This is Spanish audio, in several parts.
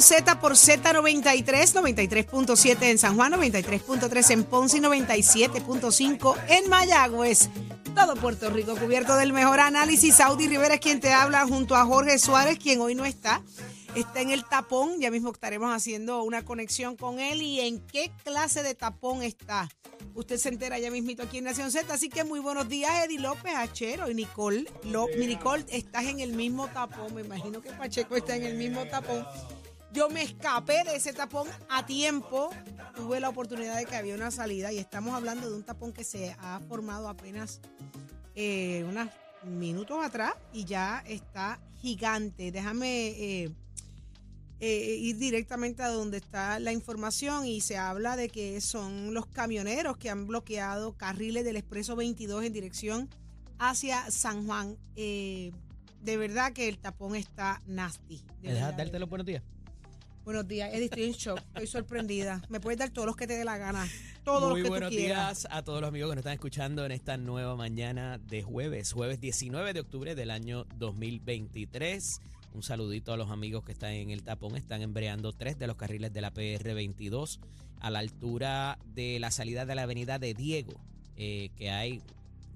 Z por Z93, 93.7 en San Juan, 93.3 en Ponce y 97.5 en Mayagüez. Todo Puerto Rico cubierto del mejor análisis. Saudi Rivera es quien te habla junto a Jorge Suárez, quien hoy no está. Está en el tapón. Ya mismo estaremos haciendo una conexión con él. ¿Y en qué clase de tapón está? Usted se entera ya mismito aquí en Nación Z. Así que muy buenos días, Eddie López, Achero y Nicole. López. Nicole, estás en el mismo tapón. Me imagino que Pacheco está en el mismo tapón. Yo me escapé de ese tapón a tiempo. Tuve la oportunidad de que había una salida y estamos hablando de un tapón que se ha formado apenas eh, unos minutos atrás y ya está gigante. Déjame eh, eh, ir directamente a donde está la información y se habla de que son los camioneros que han bloqueado carriles del Expreso 22 en dirección hacia San Juan. De verdad que el tapón está nasty. de ¿Me dejas buenos días? Buenos días, Eddie, estoy en shock, estoy sorprendida. Me puedes dar todos los que te dé la gana, todos Muy los que buenos tú quieras. días a todos los amigos que nos están escuchando en esta nueva mañana de jueves, jueves 19 de octubre del año 2023. Un saludito a los amigos que están en el tapón. Están embreando tres de los carriles de la PR22 a la altura de la salida de la avenida de Diego, eh, que hay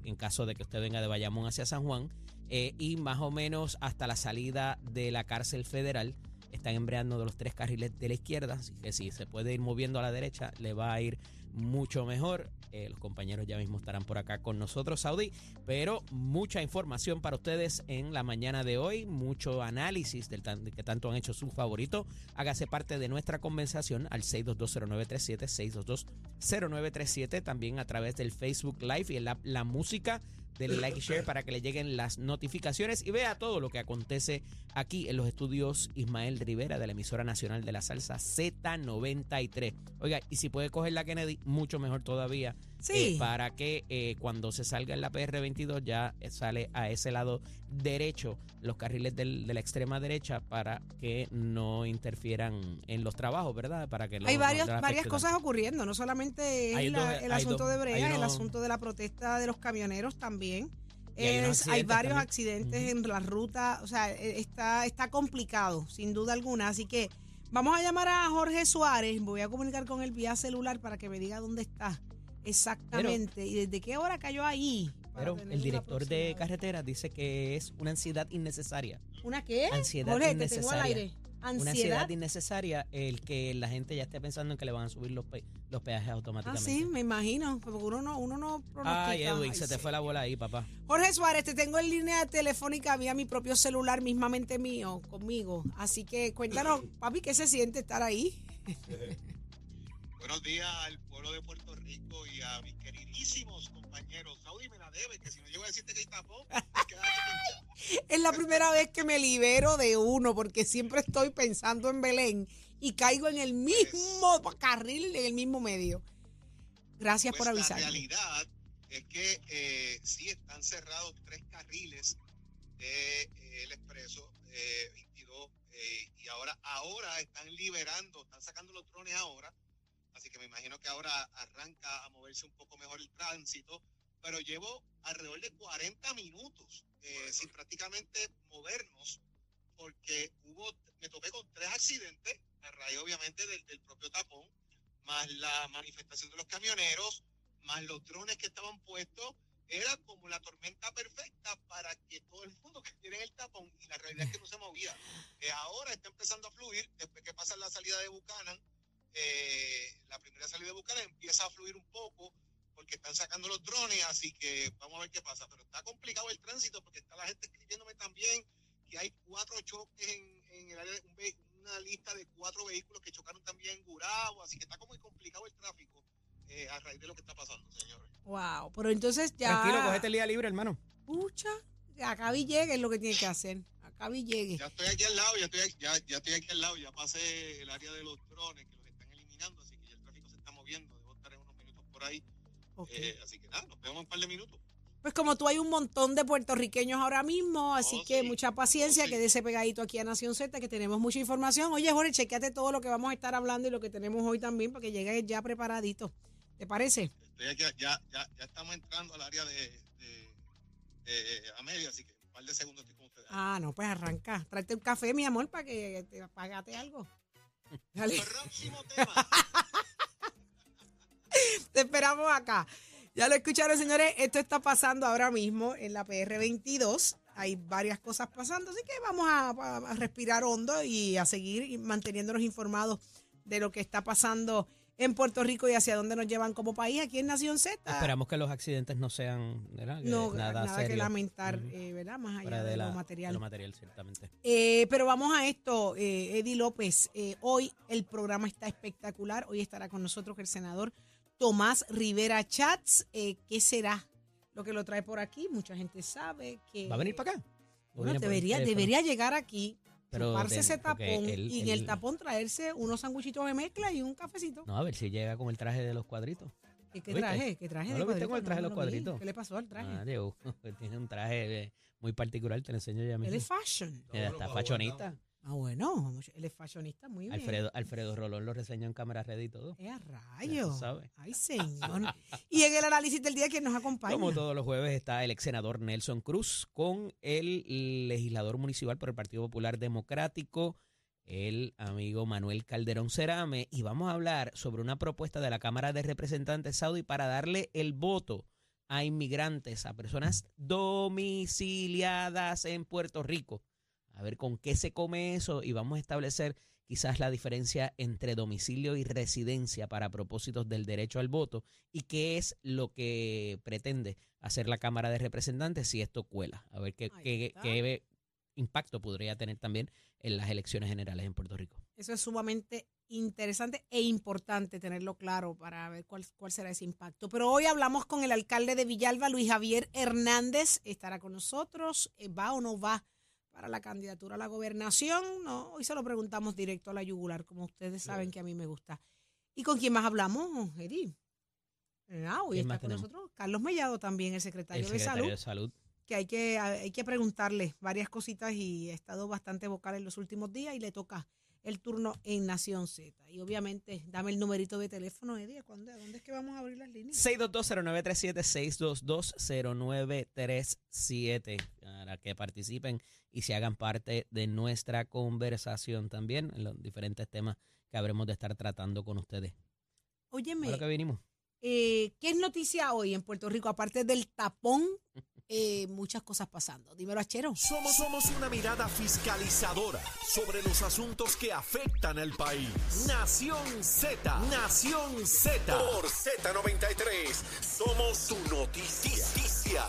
en caso de que usted venga de Bayamón hacia San Juan, eh, y más o menos hasta la salida de la cárcel federal. Están embreando de los tres carriles de la izquierda, así que si se puede ir moviendo a la derecha, le va a ir mucho mejor. Eh, los compañeros ya mismo estarán por acá con nosotros, Saudi. Pero mucha información para ustedes en la mañana de hoy, mucho análisis del tan- que tanto han hecho su favorito. Hágase parte de nuestra conversación al 6220937, 6220937, también a través del Facebook Live y en la, la música del like y share para que le lleguen las notificaciones y vea todo lo que acontece aquí en los estudios Ismael Rivera de la emisora nacional de la salsa Z93. Oiga, y si puede coger la Kennedy, mucho mejor todavía. Sí. eh, para que eh, cuando se salga en la PR22 ya eh, sale a ese lado derecho los carriles del- de la extrema derecha para que no interfieran en los trabajos, ¿verdad? Para que Hay no- varias, no cosas ocurriendo, no solamente es Hay la- dos- el asunto dos- de Brea, el asunto de la protesta de los camioneros también. Hay Es- hay varios también. accidentes en la ruta, o sea, eh, está, está complicado, sin duda alguna. Así que vamos a llamar a Jorge Suárez, voy a comunicar con él vía celular para que me diga dónde está exactamente y desde qué hora cayó ahí. Pero el director de aproximada. carretera dice que es una ansiedad innecesaria. ¿Una qué? Ansiedad Jorge, te tengo al innecesaria. aire. Una Ansiedad. ansiedad innecesaria el que la gente ya esté pensando en que le van a subir los, pe- los peajes Ah, automáticamente. sí, me imagino, porque uno no, uno no pronostica. Ay, Edwin, Ay, se te sí. fue la bola ahí, papá. Jorge Suárez, te tengo en línea telefónica vía mi propio celular, mismamente mío, conmigo. Así que cuéntanos, papi, ¿qué se siente estar ahí? Buenos días al pueblo de Puerto Rico y a mis queridísimos compañeros. Saudi me la debe, que si no llego a decirte que hay tapón. Es la primera vez que me libero de uno, porque siempre estoy pensando en Belén y caigo en el mismo carril, en el mismo medio. Gracias por Pues la realidad es que eh, sí están cerrados tres carriles del expreso eh, 22 eh, y ahora, ahora están liberando, están sacando los drones ahora. Así que me imagino que ahora arranca a moverse un poco mejor el tránsito. Pero llevo alrededor de 40 minutos eh, sin prácticamente movernos porque hubo, me topé con tres accidentes a raíz obviamente del, del propio tapón, más la manifestación de los camioneros, más los drones que estaban puestos, era como la tormenta perfecta para que todo el mundo cayera en el tapón y la realidad es que no se movía. Eh, ahora está empezando a fluir, después que pasa la salida de Buchanan, eh, la primera salida de Buchanan empieza a fluir un poco porque están sacando los drones, así que vamos a ver qué pasa. Pero está complicado el tránsito porque está la gente escribiéndome también que hay cuatro choques en, en el área, de una lista de cuatro vehículos que chocaron también en Gurabo, así que está como muy complicado el tráfico eh, a raíz de lo que está pasando, señores. Wow, pero entonces ya. Tranquilo, cogete el día libre, hermano. Pucha, acá vi llegue es lo que tiene que hacer. Acá vi llegue. Ya estoy aquí al lado, ya estoy, aquí- ya, ya estoy aquí al lado, ya pasé el área de los drones que los están eliminando, así que ya el tráfico se está moviendo, debo estar en unos minutos por ahí. Eh, así que nada, nos vemos en un par de minutos. Pues como tú hay un montón de puertorriqueños ahora mismo, así Oh, que sí. mucha paciencia, Oh, sí. quédese pegadito aquí a Nación Z, que tenemos mucha información. Oye, Jorge, chequeate todo lo que vamos a estar hablando y lo que tenemos hoy también, para que llegues ya preparadito. ¿Te parece? Estoy aquí, ya, ya, ya estamos entrando al área de, de, de Amelia, así que un par de segundos estoy con ustedes. Ah, no, pues arranca. Tráete un café, mi amor, para que te pagate algo. Dale. Próximo tema. Te esperamos acá. Ya lo escucharon, señores. Esto está pasando ahora mismo en la PR 22. Hay varias cosas pasando, así que vamos a, respirar hondo y a seguir manteniéndonos informados de lo que está pasando en Puerto Rico y hacia dónde nos llevan como país aquí en Nación Z. Esperamos que los accidentes no sean ¿verdad? No, nada, nada, que lamentar, eh, ¿verdad? Más allá de, la- lo de material. lo material, ciertamente. Eh, pero vamos a esto, eh, Eddie López. Hoy el programa está espectacular. Hoy estará con nosotros el senador Tomás Rivera Chats. Eh, ¿Qué será lo que lo trae por aquí? Mucha gente sabe que... ¿Va a venir para acá? ¿O Bueno, debería, debería llegar aquí, Pero chuparse de- ese tapón él- y en el él- tapón traerse unos sanguchitos de mezcla y un cafecito. No, a ver si llega con el traje de los cuadritos. ¿Qué, traje? ¿Qué traje ¿No de lo viste con el traje de No, los cuadritos? ¿Qué le pasó al traje? Ah, Diego, tiene un traje eh, muy particular, te lo enseño ya Él mismo. es fashion. Está fachonista. Ah, bueno, él es fashionista muy bien. Alfredo, Alfredo Rolón lo reseñó en cámara red y todo. ¡Eh, a Ya rayo! Ay, señor. y en el análisis del día, ¿quién nos acompaña? Como todos los jueves está el ex senador Nelson Cruz con el legislador municipal por el Partido Popular Democrático, el amigo Manuel Calderón Cerame, y vamos a hablar sobre una propuesta de la Cámara de Representantes Saudi para darle el voto a inmigrantes, a personas domiciliadas en Puerto Rico. A ver con qué se come eso y vamos a establecer quizás la diferencia entre domicilio y residencia para propósitos del derecho al voto y qué es lo que pretende hacer la Cámara de Representantes si esto cuela. A ver qué, impacto podría tener también en las elecciones generales en Puerto Rico. Eso es sumamente interesante e importante tenerlo claro para ver cuál, cuál será ese impacto. Pero hoy hablamos con el alcalde de Villalba, Luis Javier Hernández. Estará con nosotros. Eh, ¿Va o no va para la candidatura a la gobernación? No, hoy se lo preguntamos directo a la yugular, como ustedes saben que a mí me gusta. ¿Y con quién más hablamos, Eri? Ah, hoy ¿Quién está con tenemos? nosotros Carlos Mellado también, el secretario, El secretario de Salud. Que hay que hay que preguntarle varias cositas y ha estado bastante vocal en los últimos días y le toca el turno en Nación Z. Y obviamente, dame el numerito de teléfono, Eddie, ¿a ¿dónde, ¿a dónde es que vamos a abrir las líneas? 6220937, 6220937, para que participen y se hagan parte de nuestra conversación también en los diferentes temas que habremos de estar tratando con ustedes. Óyeme, ¿A lo que vinimos? eh, ¿qué es noticia hoy en Puerto Rico? Aparte del tapón, eh, muchas cosas pasando. Dímelo, Achero. Somos, somos una mirada fiscalizadora sobre los asuntos que afectan al país. Nación Z, Nación Z. Por Z93, somos su noticia.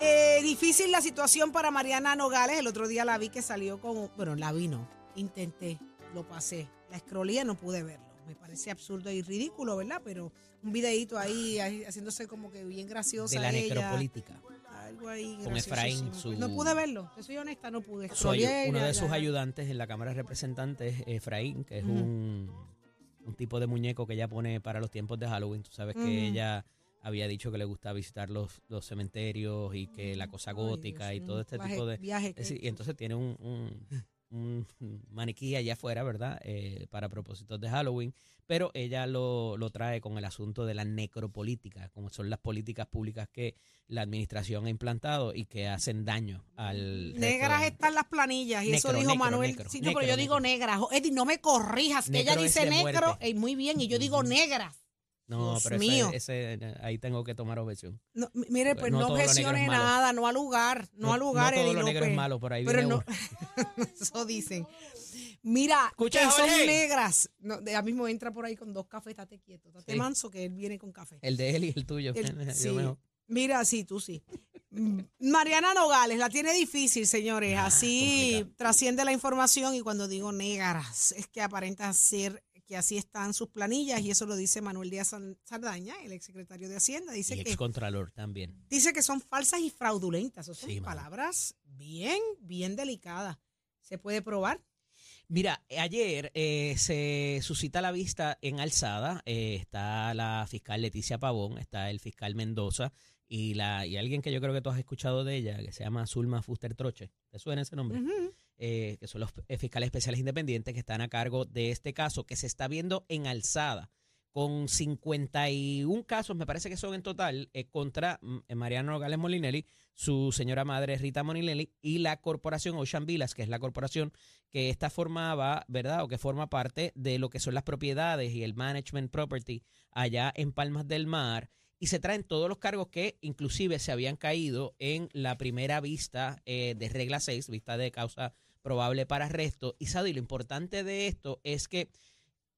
Eh, difícil la situación para Mariana Nogales. El otro día la vi que salió con. Bueno, la vi no. Intenté, lo pasé. La escrolía no pude verlo. Me parece absurdo y ridículo, ¿verdad? Pero un videíto ahí, ahí haciéndose como que bien graciosa. De la ella. necropolítica. Algo ahí Con Efraín, su- No pude verlo. Te soy honesta, no pude. Scrollé, uno de sus ayudantes en la Cámara de Representantes, Efraín, que es un, un tipo de muñeco que ella pone para los tiempos de Halloween. Tú sabes que ella había dicho que le gusta visitar los, los cementerios y que la cosa gótica y todo este tipo de... viaje decir, y entonces tiene un, un, un maniquí allá afuera, ¿verdad? Eh, para propósitos de Halloween. Pero ella lo, lo trae con el asunto de la necropolítica, como son las políticas públicas que la administración ha implantado y que hacen daño al... Negras de- están las planillas y eso dijo necro, Manuel. necro, sí, no, pero yo digo negras. Eddie, no me corrijas, que ella dice negro. eh, muy bien, y yo digo negras. No, Dios pero ese- mío. ese, ahí tengo que tomar objeción. No, m- mire, Pues no no, todo lo negro objeciones es malo. nada, no al lugar, no, al lugar, No todo Eddie lo negro López. es malo, por ahí Pero viene no, uno. eso dicen. Mira, Escucha, que son Jorge. negras. No, de- ya mismo entra por ahí con dos cafés, estate quieto, estate Sí. manso que él viene con café. El de él y el tuyo. El- Yo sí. mejor. Mira, sí, tú sí. Mm, Mariana Nogales la tiene difícil, señores. Ah, Así complicado. trasciende la información y cuando digo negras es que aparenta ser que así están sus planillas y eso lo dice Manuel Díaz Saldaña, el exsecretario de Hacienda. Dice Y que ex contralor también. dice que son falsas y fraudulentas. Esas son Sí, palabras bien, bien delicadas. ¿Se puede probar? Mira, ayer eh, se suscita la vista en alzada. eh, está la fiscal Leticia Pavón, está el fiscal Mendoza y la y alguien que yo creo que tú has escuchado de ella, que se llama Zulma Fuster Troche. ¿Te suena ese nombre? Eh, que son los eh, fiscales especiales independientes que están a cargo de este caso que se está viendo en alzada con 51 casos, me parece que son en total, eh, contra mm, Mariano Nogales Molinelli, su señora madre Rita Molinelli y la corporación Ocean Villas, que es la corporación que esta formaba, ¿verdad? O que forma parte de lo que son las propiedades y el management property allá en Palmas del Mar. Y se traen todos los cargos que inclusive se habían caído en la primera vista de regla 6, vista de causa probable para arresto. Y Sadi, lo importante de esto es que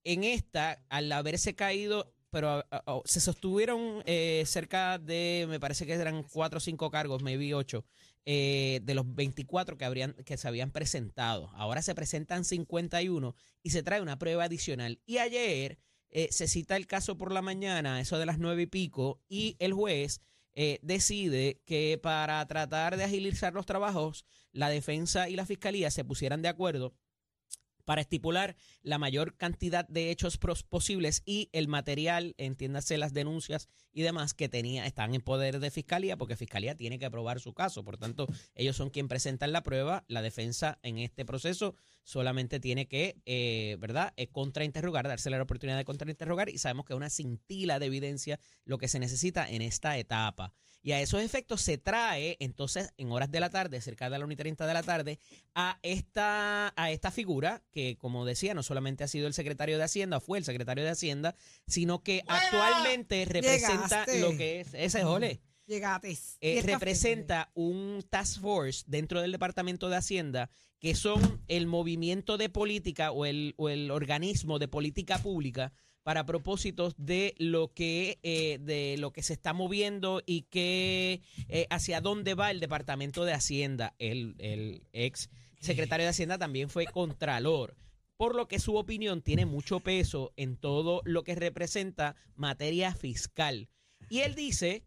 en esta, al haberse caído, pero se sostuvieron eh, cerca de, me parece que eran cuatro o cinco cargos, maybe ocho, eh, de los 24 que, habrían, que se habían presentado. Ahora se presentan 51 y se trae una prueba adicional. Y ayer eh, se cita el caso por la mañana, eso de las nueve y pico, y el juez eh, decide que para tratar de agilizar los trabajos, la defensa y la fiscalía se pusieran de acuerdo para estipular la mayor cantidad de hechos posibles y el material, entiéndase las denuncias y demás que tenía, están en poder de fiscalía, porque fiscalía tiene que probar su caso. Por tanto, ellos son quien presentan la prueba. La defensa en este proceso solamente tiene que, eh, ¿verdad?, eh, contrainterrogar, dársele la oportunidad de contrainterrogar y sabemos que es una cintila de evidencia lo que se necesita en esta etapa. Y a esos efectos se trae, entonces, en horas de la tarde, cerca de la 1 y 30 de la tarde, a esta, a esta figura que, como decía, no solamente ha sido el secretario de Hacienda, fue el secretario de Hacienda, sino que actualmente representa Llegaste. lo que es ese jole. Llegates. Eh, representa un task force dentro del Departamento de Hacienda que son el movimiento de política o el, o el organismo de política pública para propósitos de lo que eh, de lo que se está moviendo y que eh, hacia dónde va el Departamento de Hacienda. El, el ex secretario de Hacienda también fue contralor por lo que su opinión tiene mucho peso en todo lo que representa materia fiscal. Y él dice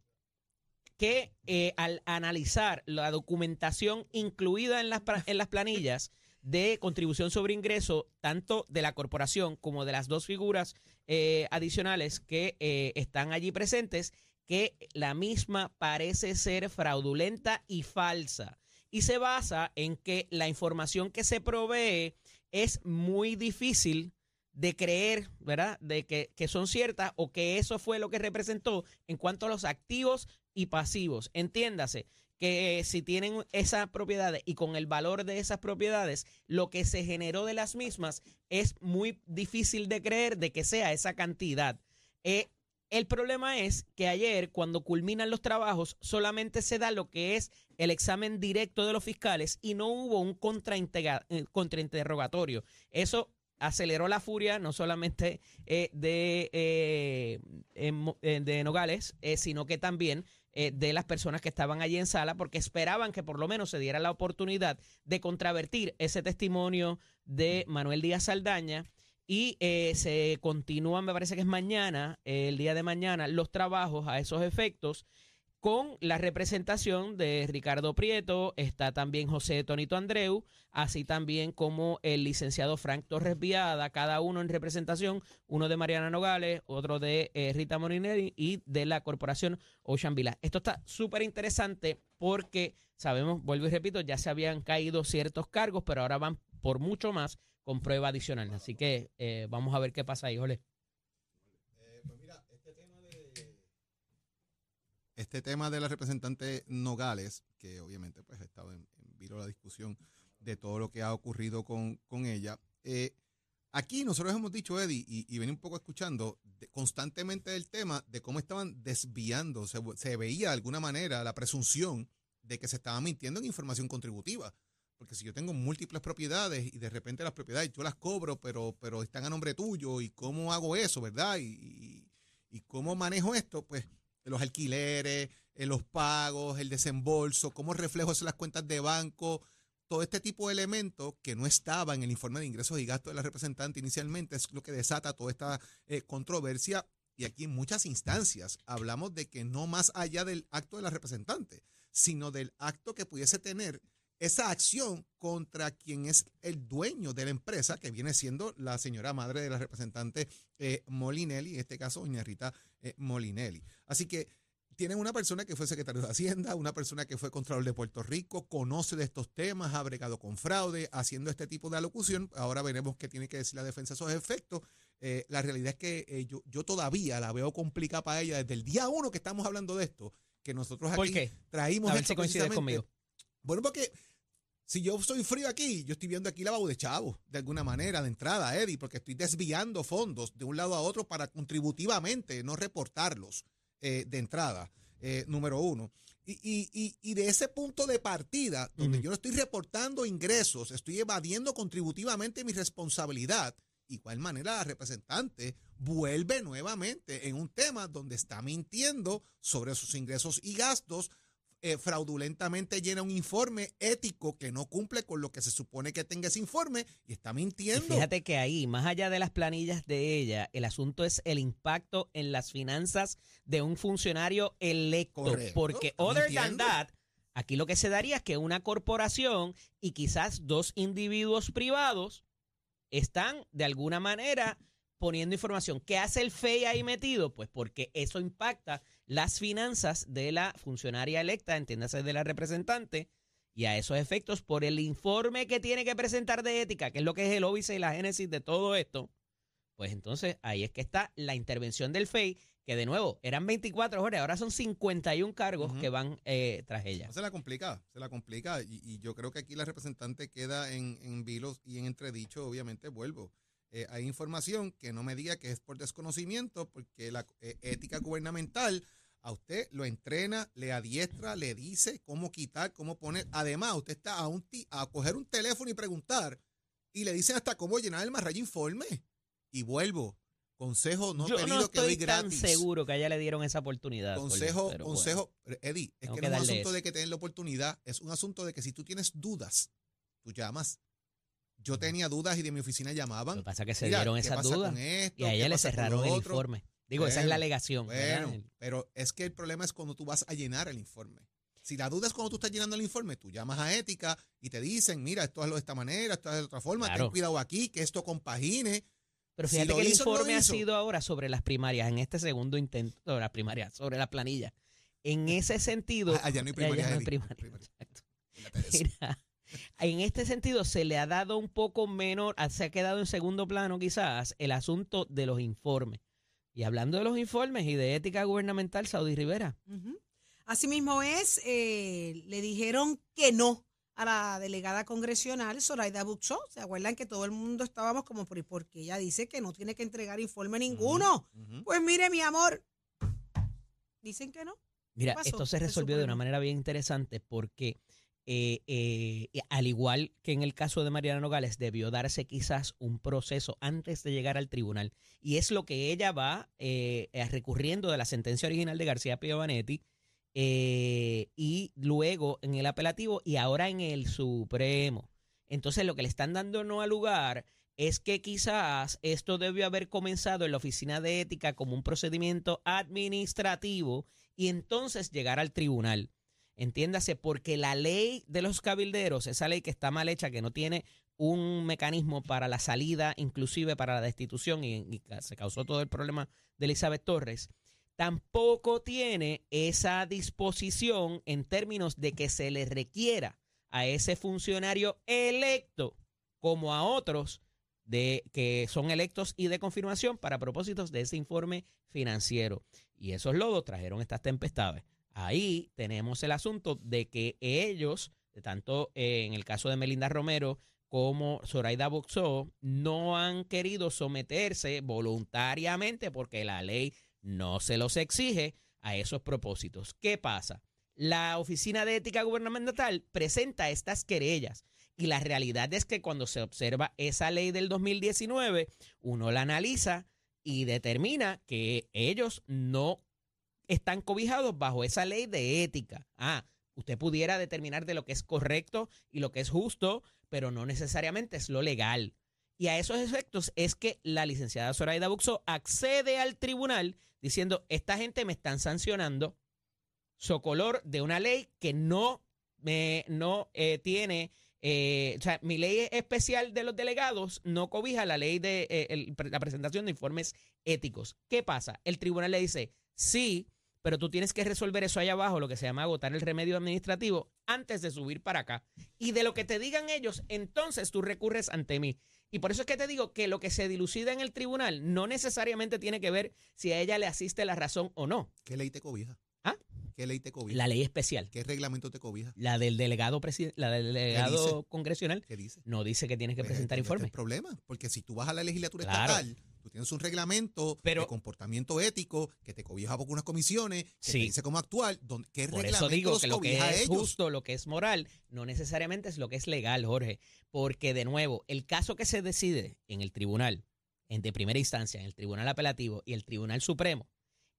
que eh, al analizar la documentación incluida en las, en las planillas de contribución sobre ingreso, tanto de la corporación como de las dos figuras eh, adicionales que eh, están allí presentes, que la misma parece ser fraudulenta y falsa. Y se basa en que la información que se provee es muy difícil de creer, ¿verdad? De que, que son ciertas o que eso fue lo que representó en cuanto a los activos y pasivos. Entiéndase que eh, si tienen esas propiedades y con el valor de esas propiedades, lo que se generó de las mismas es muy difícil de creer de que sea esa cantidad. Eh, el problema es que ayer, cuando culminan los trabajos, solamente se da lo que es el examen directo de los fiscales y no hubo un eh, contrainterrogatorio. Eso aceleró la furia no solamente de, de Nogales, sino que también eh, de las personas que estaban allí en sala, porque esperaban que por lo menos se diera la oportunidad de contravertir ese testimonio de Manuel Díaz Saldaña. Y eh, se continúan, me parece que es mañana, eh, el día de mañana, los trabajos a esos efectos con la representación de Ricardo Prieto, está también José Tonito Andreu, así también como el licenciado Frank Torres Viada, cada uno en representación, uno de Mariana Nogales, otro de eh, Rita Morinelli y de la corporación Ocean Villa. Esto está súper interesante porque sabemos, vuelvo y repito, ya se habían caído ciertos cargos, pero ahora van por mucho más con prueba adicional. Así que eh, vamos a ver qué pasa ahí, Jole. pues mira, este tema de. Este tema de la representante Nogales, que obviamente pues ha estado en, en vilo la discusión de todo lo que ha ocurrido con, con ella. eh, aquí nosotros hemos dicho, Eddie, y, y venía un poco escuchando constantemente el tema de cómo estaban desviando, se, se veía de alguna manera la presunción de que se estaba mintiendo en información contributiva. Porque si yo tengo múltiples propiedades y de repente las propiedades yo las cobro, pero, pero están a nombre tuyo, ¿y cómo hago eso, verdad? Y- y cómo manejo esto, pues los alquileres, eh, los pagos, el desembolso, cómo reflejo eso las cuentas de banco, todo este tipo de elementos que no estaba en el informe de ingresos y gastos de la representante inicialmente es lo que desata toda esta eh, controversia. Y aquí en muchas instancias hablamos de que no más allá del acto de la representante, sino del acto que pudiese tener esa acción contra quien es el dueño de la empresa, que viene siendo la señora madre de la representante eh, Molinelli, en este caso, doña Rita eh, Molinelli. Así que tienen una persona que fue secretario de Hacienda, una persona que fue Contralor de Puerto Rico, conoce de estos temas, ha bregado con fraude, haciendo este tipo de alocución. Ahora veremos qué tiene que decir la defensa de esos efectos. Eh, la realidad es que eh, yo, yo todavía la veo complicada para ella desde el día uno que estamos hablando de esto, que nosotros aquí ¿Por qué? traímos A ver esto si coincides precisamente- conmigo. Bueno, porque si yo soy frío aquí, yo estoy viendo aquí lavado de chavo, de alguna manera, de entrada, Eddie, porque estoy desviando fondos de un lado a otro para contributivamente no reportarlos eh, de entrada, eh, número uno. Y, y- y- y de ese punto de partida, donde Ujú. yo no estoy reportando ingresos, estoy evadiendo contributivamente mi responsabilidad, igual manera la representante vuelve nuevamente en un tema donde está mintiendo sobre sus ingresos y gastos, eh, fraudulentamente llena un informe ético que no cumple con lo que se supone que tenga ese informe y está Y mintiendo. fíjate que ahí, más allá de las planillas de ella, el asunto es el impacto en las finanzas de un funcionario electo. Correcto, Porque other than that, aquí lo que se daría es que una corporación y quizás dos individuos privados están de alguna manera poniendo información. ¿Qué hace el FEI ahí metido? Pues porque eso impacta las finanzas de la funcionaria electa, entiéndase de la representante, y a esos efectos, por el informe que tiene que presentar de ética, que es lo que es el óbice y la génesis de todo esto, pues entonces ahí es que está la intervención del FEI, que de nuevo eran 24 horas, ahora son 51 cargos Ujú. que van eh, tras ella. No, se la complica, se la complica. Y, y yo creo que aquí la representante queda en, en vilos y en entredicho, obviamente, vuelvo. Eh, hay información que no me diga que es por desconocimiento, porque la eh, ética gubernamental a usted lo entrena, le adiestra, le dice cómo quitar, cómo poner. Además, usted está a, un a coger un teléfono y preguntar, y le dicen hasta cómo llenar el más rayo informe. Y vuelvo. Consejo no Yo pedido no que doy estoy tan seguro que a ella le dieron esa oportunidad. Consejo, Jorge, pero bueno. consejo, Eddie, es que que no es un asunto eso. de que tener la oportunidad, es un asunto de que si tú tienes dudas, tú llamas. Yo tenía dudas y de mi oficina Lo llamaban. que pasa es que se Mira, dieron ¿qué esas dudas esto? y a ¿Qué ella le cerraron lo el informe. Digo, esa es la Bueno, alegación. ¿verdad? Bueno, pero es que el problema es cuando tú vas a llenar el informe. Si la duda es cuando tú estás llenando el informe, tú llamas a ética y te dicen, mira, esto hazlo de esta manera, esto es de otra forma, Claro. ten cuidado aquí, que esto compagine. Pero fíjate lo que el hizo, lo informe ha sido ahora sobre las primarias, en este segundo intento, sobre las primarias, sobre la planilla. En ese sentido. Ah, allá no hay allá primarias, no hay primarias. exacto. Mira, en este sentido se le ha dado un poco menor, ah, se ha quedado en segundo plano quizás el asunto de los informes. Y hablando de los informes y de ética gubernamental, Saudi Rivera. Ujú. Asimismo es, eh, le dijeron que no a la delegada congresional Zoraida Buxó. ¿Se acuerdan que todo el mundo estábamos como, por porque ella dice que no tiene que entregar informe ninguno? Pues mire, mi amor, dicen que no. Mira, esto se ¿Qué resolvió de una manera bien interesante porque, eh, eh, al igual que en el caso de Mariana Nogales, debió darse quizás un proceso antes de llegar al tribunal. Y es lo que ella va eh, eh, recurriendo de la sentencia original de García Piovanetti eh, y luego en el apelativo y ahora en el Supremo. Entonces lo que le están dando no al lugar es que quizás esto debió haber comenzado en la oficina de ética como un procedimiento administrativo y entonces llegar al tribunal. Entiéndase, porque la ley de los cabilderos, esa ley que está mal hecha, que no tiene un mecanismo para la salida, inclusive para la destitución, y, se causó todo el problema de Elizabeth Torres, tampoco tiene esa disposición en términos de que se le requiera a ese funcionario electo como a otros de que son electos y de confirmación para propósitos de ese informe financiero. Y esos lodos trajeron estas tempestades. Ahí tenemos el asunto de que ellos, tanto eh, en el caso de Melinda Romero como Zoraida Boxó, no han querido someterse voluntariamente porque la ley no se los exige a esos propósitos. ¿Qué pasa? La Oficina de Ética Gubernamental presenta estas querellas y la realidad es que cuando se observa esa ley del 2019, uno la analiza y determina que ellos no están cobijados bajo esa ley de ética. Ah, usted pudiera determinar de lo que es correcto y lo que es justo, pero no necesariamente es lo legal. Y a esos efectos es que la licenciada Zoraida Buxo accede al tribunal diciendo, esta gente me están sancionando socolor de una ley que no me, no eh, tiene, eh, o sea, mi ley especial de los delegados no cobija la ley de eh, la presentación de informes éticos. ¿Qué pasa? El tribunal le dice, sí, pero tú tienes que resolver eso allá abajo, lo que se llama agotar el remedio administrativo, antes de subir para acá. Y de lo que te digan ellos, entonces tú recurres ante mí. Y por eso es que te digo que lo que se dilucida en el tribunal no necesariamente tiene que ver si a ella le asiste la razón o no. ¿Qué ley te cobija? ¿Ah? ¿Qué ley te cobija? La ley especial, ¿Qué reglamento te cobija? la del delegado, la del delegado congresional, ¿Qué dice? no dice que tienes que Pues, presentar este es informe. el problema, porque si tú vas a la legislatura Claro. estatal, tú tienes un reglamento Pero- de comportamiento ético que te cobija por unas comisiones, que Sí. te dice cómo actuar, donde, ¿qué Por reglamento eso digo los que lo que es justo, lo que es moral, no necesariamente es lo que es legal, Jorge. Porque, de nuevo, el caso que se decide en el tribunal, en de primera instancia, en el tribunal apelativo y el tribunal supremo,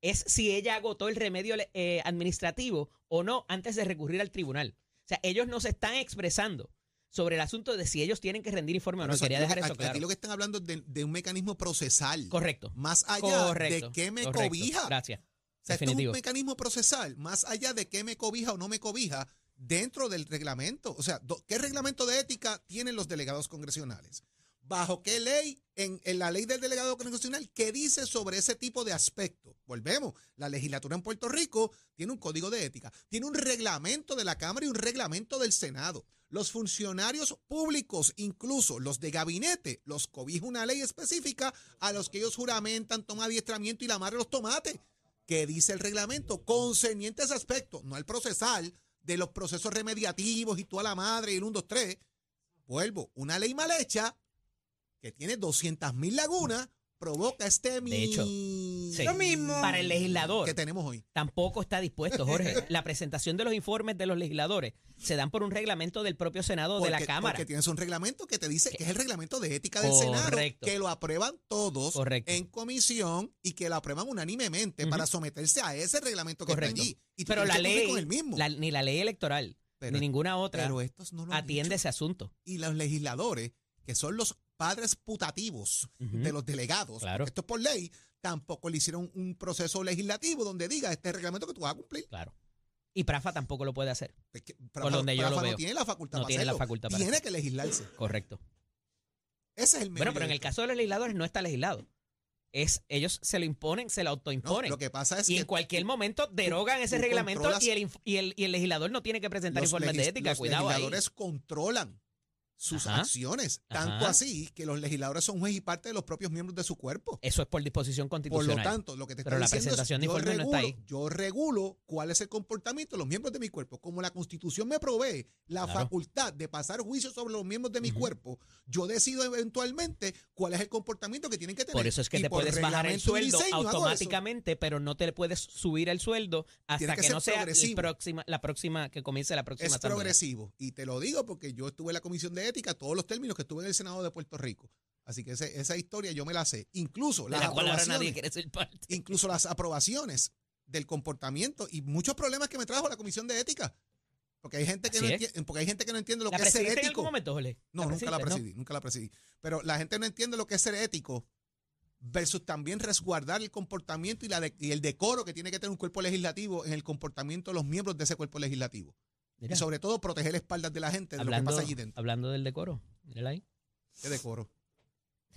es si ella agotó el remedio eh, administrativo o no antes de recurrir al tribunal. O sea, ellos nos están expresando sobre el asunto de si ellos tienen que rendir informe o no. Pero, o sea, Quería aquí dejar eso aquí claro. lo que están hablando es de, de un mecanismo procesal. Correcto. Más allá Correcto. de qué me correcto. cobija. Gracias. O sea, esto es un mecanismo procesal, más allá de qué me cobija o no me cobija dentro del reglamento. O sea, ¿qué reglamento de ética tienen los delegados congresionales? ¿Bajo qué ley, en, la ley del delegado congresional, qué dice sobre ese tipo de aspectos? Volvemos, la legislatura en Puerto Rico tiene un código de ética, tiene un reglamento de la Cámara y un reglamento del Senado. Los funcionarios públicos, incluso los de gabinete, los cobija una ley específica a los que ellos juramentan, toman adiestramiento y la madre los tomates. ¿Qué dice el reglamento? Concerniente a ese aspecto, no al procesal de los procesos remediativos y toda la madre y el 1, 2, 3. Vuelvo, una ley mal hecha que tiene 200 mil lagunas provoca este De hecho, Sí. Lo mismo. Para el legislador. que tenemos hoy. Tampoco está dispuesto, Jorge. La presentación de los informes de los legisladores se dan por un reglamento del propio Senado de la Porque- Cámara. Porque tienes un reglamento que te dice que es el reglamento de ética del Senado, Correcto. que lo aprueban todos Correcto. en comisión y que lo aprueban unánimemente para someterse a ese reglamento que Correcto. está allí. Y Pero la que ley, con el mismo. la- ni la ley electoral, Pero- ni ninguna otra Pero estos no lo han atiende dicho. ese asunto. Y los legisladores, que son los padres putativos de los delegados, Claro. esto es por ley, tampoco le hicieron un proceso legislativo donde diga este reglamento que tú vas a cumplir. Claro. Y Prafa tampoco lo puede hacer. Es que Por Prafa- donde yo lo veo. no tiene la facultad No para tiene la hacerlo. facultad para Tiene que legislarse. Correcto. Ese es el Bueno, medio pero en el caso de los legisladores no está legislado. Es, ellos se lo imponen, se lo No, autoimponen. lo que pasa es y que en cualquier momento derogan ese reglamento y el, y, el, y el legislador no tiene que presentar los informes de ética. los Cuidado ahí. legisladores controlan sus Ajá. acciones, tanto Ajá. así que los legisladores son juez y parte de los propios miembros de su cuerpo. Eso es por disposición Por lo constitucional. tanto, lo que te está diciendo es, yo informes no está regulo, ahí. yo regulo cuál es el comportamiento de los miembros de mi cuerpo. Como la Constitución me provee la Claro. facultad de pasar juicio sobre los miembros de mi cuerpo, yo decido eventualmente cuál es el comportamiento que tienen que tener. Por eso es que Y te puedes bajar el sueldo diseño automáticamente, pero no te puedes subir el sueldo hasta que que, no sea próxima, la próxima que comience la próxima Es asamblea. progresivo. Y te lo digo porque yo estuve en la Comisión de Ética, todos los términos que estuve en el Senado de Puerto Rico. Así que ese- esa historia yo me la sé. Incluso las la aprobaciones, ser parte. incluso las aprobaciones del comportamiento y muchos problemas que me trajo la Comisión de Ética. Porque hay gente que, Así no, entiende, porque hay gente que no entiende lo ¿La que es ser presidiste en ético. algún momento? No, nunca la presidí, nunca la presidí. Pero la gente no entiende lo que es ser ético versus también resguardar el comportamiento y, la de- y el decoro que tiene que tener un cuerpo legislativo en el comportamiento de los miembros de ese cuerpo legislativo. Mira, Y sobre todo proteger las espaldas de la gente de hablando, lo que pasa allí dentro. hablando del decoro. Mírala ahí. Qué decoro.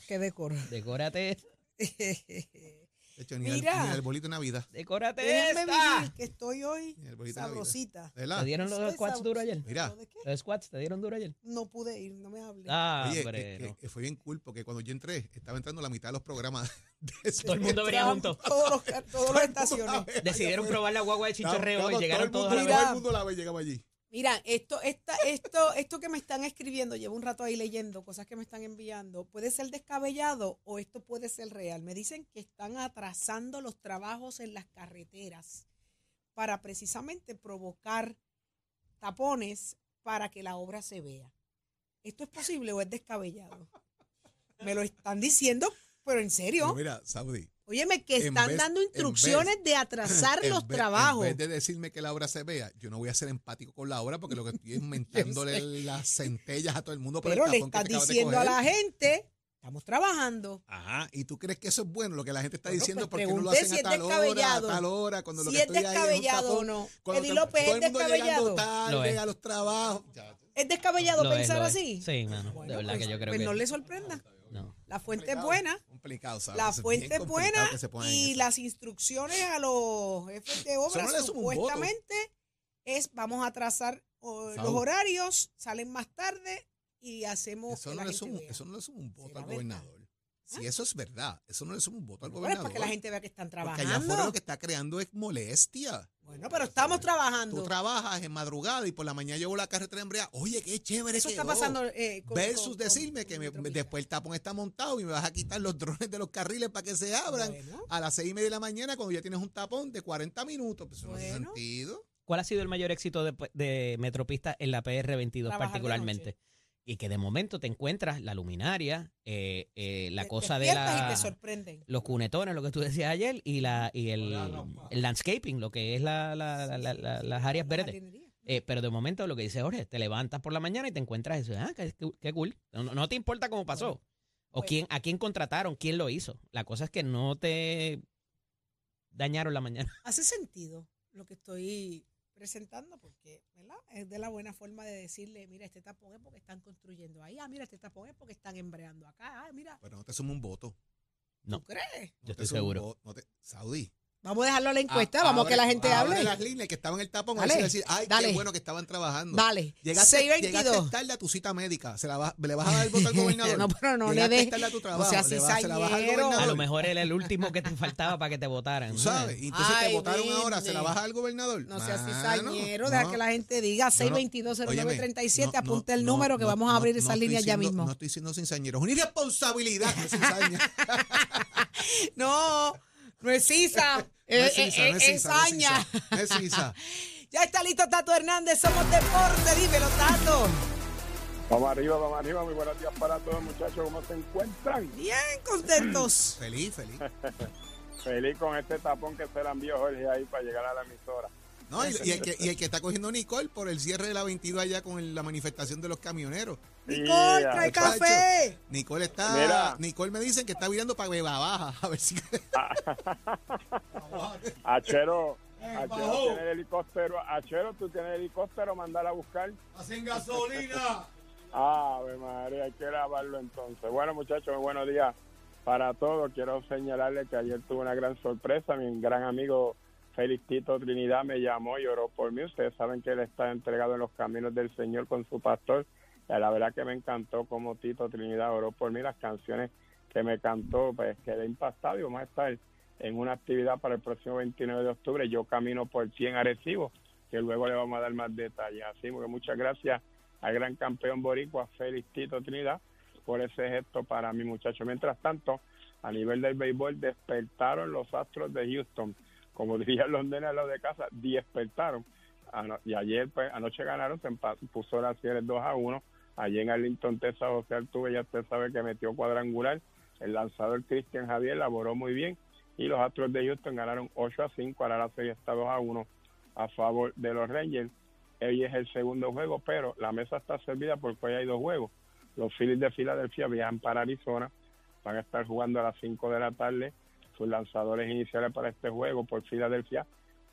Qué decoro. Decórate, De hecho, ni, Mira. El, ni el bolito de Navidad. decórate Déjenme esta. vivir, que estoy hoy sabrosita. ¿Te dieron los squats sabro- duro ayer? Mira. ¿De qué? ¿Los squats te dieron duro ayer? No pude ir, no me hables. Ah, Oye, hombre, que- no. que fue bien cool porque cuando yo entré, estaba entrando la mitad de los programas. De Todo el mundo venía junto. Todos los, ca- todas las estaciones. Decidieron probar la guagua de chicharreo y llegaron todo todos a la vez. Todo el mundo la vez llegamos allí. Mira, esto, esta, esto, esto que me están escribiendo, llevo un rato ahí leyendo cosas que me están enviando, puede ser descabellado o esto puede ser real. Me dicen que están atrasando los trabajos en las carreteras para precisamente provocar tapones para que la obra se vea. ¿Esto es posible o es descabellado? Me lo están diciendo, pero en serio. Mira, Saudi. Óyeme, que están vez- dando instrucciones de atrasar los vez- trabajos. En vez de decirme que la obra se vea, yo no voy a ser empático con la obra porque lo que estoy es mentándole las centellas a todo el mundo por Pero el le estás diciendo a la gente Estamos trabajando. Ajá, y tú crees que eso es bueno, lo que la gente está Bueno, diciendo, pues porque no lo hacen si a es tal hora, a descabellado. tal hora, cuando lo si que es estoy ahí es un descabellado o no. Eddie López todo es el mundo llegando descabellado. Lo tarde es. a los trabajos. Ya, Es descabellado Lo es, pensar lo es. así. Sí, mano. Bueno, de verdad pues, que yo creo pues que. no le sorprenda. no. La fuente es buena. Complicado, ¿sabes? La fuente es buena y las instrucciones a los jefes de obra supuestamente es vamos a trazar o, los horarios, salen más tarde y hacemos Eso que no, la le gente suma, vea. eso no le suma un voto ¿Será al gobernador. Si eso es verdad, eso no le suma un voto al Bueno, es gobernador. para que la gente vea que están Porque allá trabajando. afuera lo que está creando es molestia. Bueno, pero estamos trabajando. Tú trabajas en madrugada y por la mañana llevo la carretera embreada. Oye, qué chévere Eso está pasando eh, con- Versus con- con- decirme con que me- después el tapón está montado y me vas a quitar los drones de los carriles para que se abran Bueno. a las seis y media de la mañana cuando ya tienes un tapón de 40 minutos. Pues eso no hace Bueno. sentido. ¿Cuál ha sido el mayor éxito de, de Metropista en la PR22 Trabajar de particularmente? Y que de momento te encuentras la luminaria, eh, eh, la Te cosa de despiertas y la, te sorprenden. los cunetones, lo que tú decías ayer, y la y el, el landscaping, lo que es la, la- la- la- la- las áreas La verdes. Eh, pero de momento lo que dice Jorge, te levantas por la mañana y te encuentras eso. Ah, qué, qué- qué cool. No, no te importa cómo pasó. o bueno. quién, a quién contrataron, quién lo hizo. La cosa es que no te dañaron la mañana. Hace sentido lo que estoy presentando porque, ¿verdad? Es de la buena forma de decirle, mira, este tapón es porque están construyendo ahí. Ah, mira, este tapón es porque están embreando acá. Ah, mira, Pero no te suma un voto. No. ¿tú crees? No Yo estoy seguro. voto, no te- Saudí. Vamos a dejarlo a la encuesta, A- vamos a abre- que la gente hable. las líneas que estaban en el tapón. Dale, a si decir, ay, dale. qué bueno que estaban trabajando. Dale, Llegaste, llegaste 622. tarde a tu cita médica. ¿Se la va- ¿Le vas a dar el voto al gobernador? No, pero no le Llegaste des- tarde a tu no trabajo. seas ¿le vas- ¿Se la vas al gobernador? A lo mejor era el último que te faltaba para que te votaran. Tú sabes. Y entonces Ay, te votaron ahora. ¿Se la baja al gobernador? No seas cizañero, deja no. que la gente diga Yo no- 622-0937, Óyeme, no, apunte el no, número que no, vamos a no, abrir no esa estoy línea ya mismo. No estoy siendo cizañero. Es una irresponsabilidad. No, no es Sisa, No es, Sisa, no es no no es Sisa. Ya está listo Tato Hernández, somos deporte, dímelo Tato. Vamos arriba, vamos arriba. Muy buenos días para todos, muchachos. ¿Cómo se encuentran? Bien contentos. Feliz, feliz. Feliz con este tapón que se la envió Jorge ahí para llegar a la emisora. No, y, y el que, y el que está cogiendo Nicole por el cierre de la 22 allá con el- la manifestación de los camioneros. Nicole, Yeah. trae café. Nicole está. Mira. Nicole me dicen que está virando para Beba Baja. A ver si. Achero, Achero tiene el helicóptero. Achero, tú tienes el helicóptero, mandala a buscar. ¡Hacen gasolina! Ave María, hay que grabarlo entonces. Bueno, muchachos, muy buenos días para todos. Quiero señalarles que ayer tuve una gran sorpresa. Mi gran amigo Félix Tito Trinidad me llamó y oró por mí. Ustedes saben que él está entregado en los caminos del Señor con su pastor. La verdad que me encantó como Tito Trinidad oró por mí. Las canciones que me cantó, pues quedé impactado y vamos a estar en una actividad para el próximo 29 de octubre. Yo camino por 100 Arecibo, que luego le vamos a dar más detalles. Así que muchas gracias al gran campeón boricua Félix Tito Trinidad por ese gesto para mi muchacho. Mientras tanto, a nivel del béisbol despertaron los Astros de Houston. Como dirían los nenes los de casa, despertaron. Y ayer, pues, anoche ganaron, se empa- puso la serie 2 a 1. Allí en Arlington, Texas, José Altuve ya usted sabe que metió cuadrangular. El lanzador Cristian Javier laboró muy bien. Y los Astros de Houston ganaron 8 a 5. Ahora la serie está 2 a 1 a favor de los Rangers. Hoy es el segundo juego, pero la mesa está servida porque hoy hay dos juegos. Los Phillies de Filadelfia viajan para Arizona, van a estar jugando a las 5 de la tarde. Sus lanzadores iniciales para este juego por Filadelfia,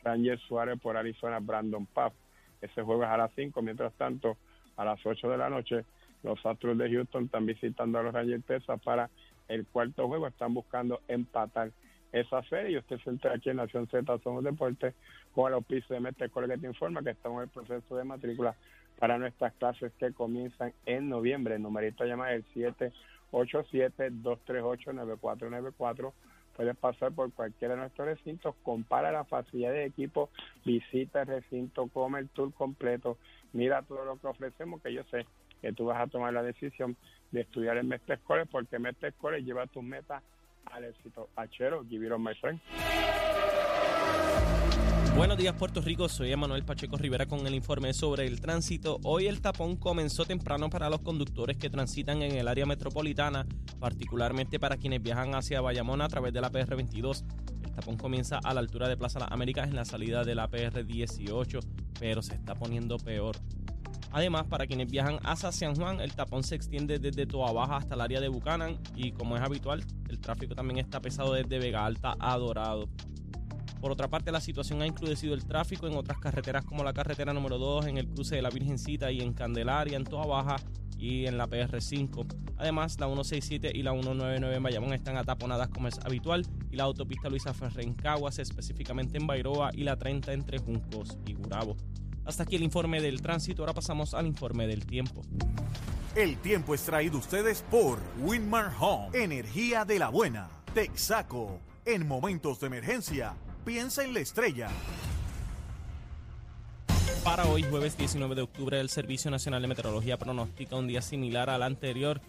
Ranger Suárez por Arizona, Brandon Pfaff. Ese juego es a las 5, mientras tanto, a las 8 de la noche, los Astros de Houston están visitando a los Rangers Texas para el cuarto juego, están buscando empatar esa serie y usted se entera aquí en Nación Z Somos Deportes con el auspicio de Mestre que te informa que estamos en el proceso de matrícula para nuestras clases que comienzan en noviembre. El numerito a llamar es el 787-238-9494. Puedes pasar por cualquiera de nuestros recintos, compara la facilidad de equipo, visita el recinto, come el tour completo, mira todo lo que ofrecemos, que yo sé que tú vas a tomar la decisión de estudiar en Mestre College, porque Mestre College lleva tus metas al éxito. Achero, give it on, my friend. Buenos días Puerto Rico, soy Emanuel Pacheco Rivera con el informe sobre el tránsito. Hoy el tapón comenzó temprano para los conductores que transitan en el área metropolitana, particularmente para quienes viajan hacia Bayamón a través de la PR22. El tapón comienza a la altura de Plaza Las Américas en la salida de la PR18, pero se está poniendo peor Además, para quienes viajan hacia San Juan, el tapón se extiende desde Toa Baja hasta el área de Buchanan y como es habitual, el tráfico también está pesado desde Vega Alta a Dorado. Por otra parte, la situación ha incrudecido el tráfico en otras carreteras como la carretera número 2, en el cruce de la Virgencita y en Candelaria, en Toa Baja y en la PR5. Además, la 167 y la 199 en Bayamón están ataponadas como es habitual y la autopista Luisa Ferrer en Caguas, específicamente en Bairoa y la 30 entre Juncos y Gurabo. Hasta aquí el informe del tránsito, ahora pasamos al informe del tiempo. El tiempo es traído ustedes por Winmar Home, energía de la buena. Texaco, en momentos de emergencia, piensa en la estrella. Para hoy, jueves 19 de octubre, el Servicio Nacional de Meteorología pronostica un día similar al anterior.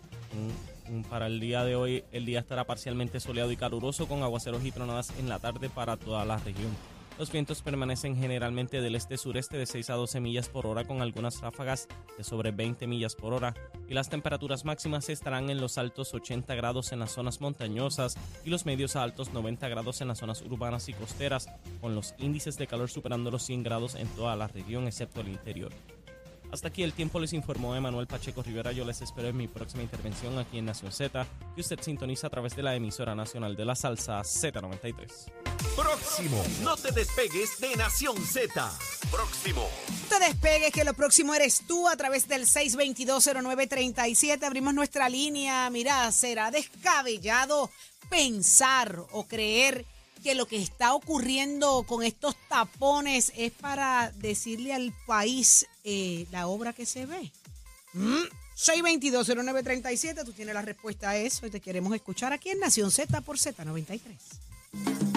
Para el día de hoy, el día estará parcialmente soleado y caluroso con aguaceros y tronadas en la tarde para toda la región. Los vientos permanecen generalmente del este-sureste de 6 a 12 millas por hora con algunas ráfagas de sobre 20 millas por hora y las temperaturas máximas estarán en los altos 80 grados en las zonas montañosas y los medios a altos 90 grados en las zonas urbanas y costeras con los índices de calor superando los 100 grados en toda la región excepto el interior. Hasta aquí el tiempo les informó Emanuel Pacheco Rivera. Yo les espero en mi próxima intervención aquí en Nación Z, que usted sintoniza a través de la emisora nacional de la salsa Z93. Próximo, no te despegues de Nación Z. Próximo. No te despegues, que lo próximo eres tú a través del 6220937. Abrimos nuestra línea. Mira, será descabellado pensar o creer que lo que está ocurriendo con estos tapones es para decirle al país eh, la obra que se ve. ¿Mm? 6220937, tú tienes la respuesta a eso y te queremos escuchar aquí en Nación Z por Z93.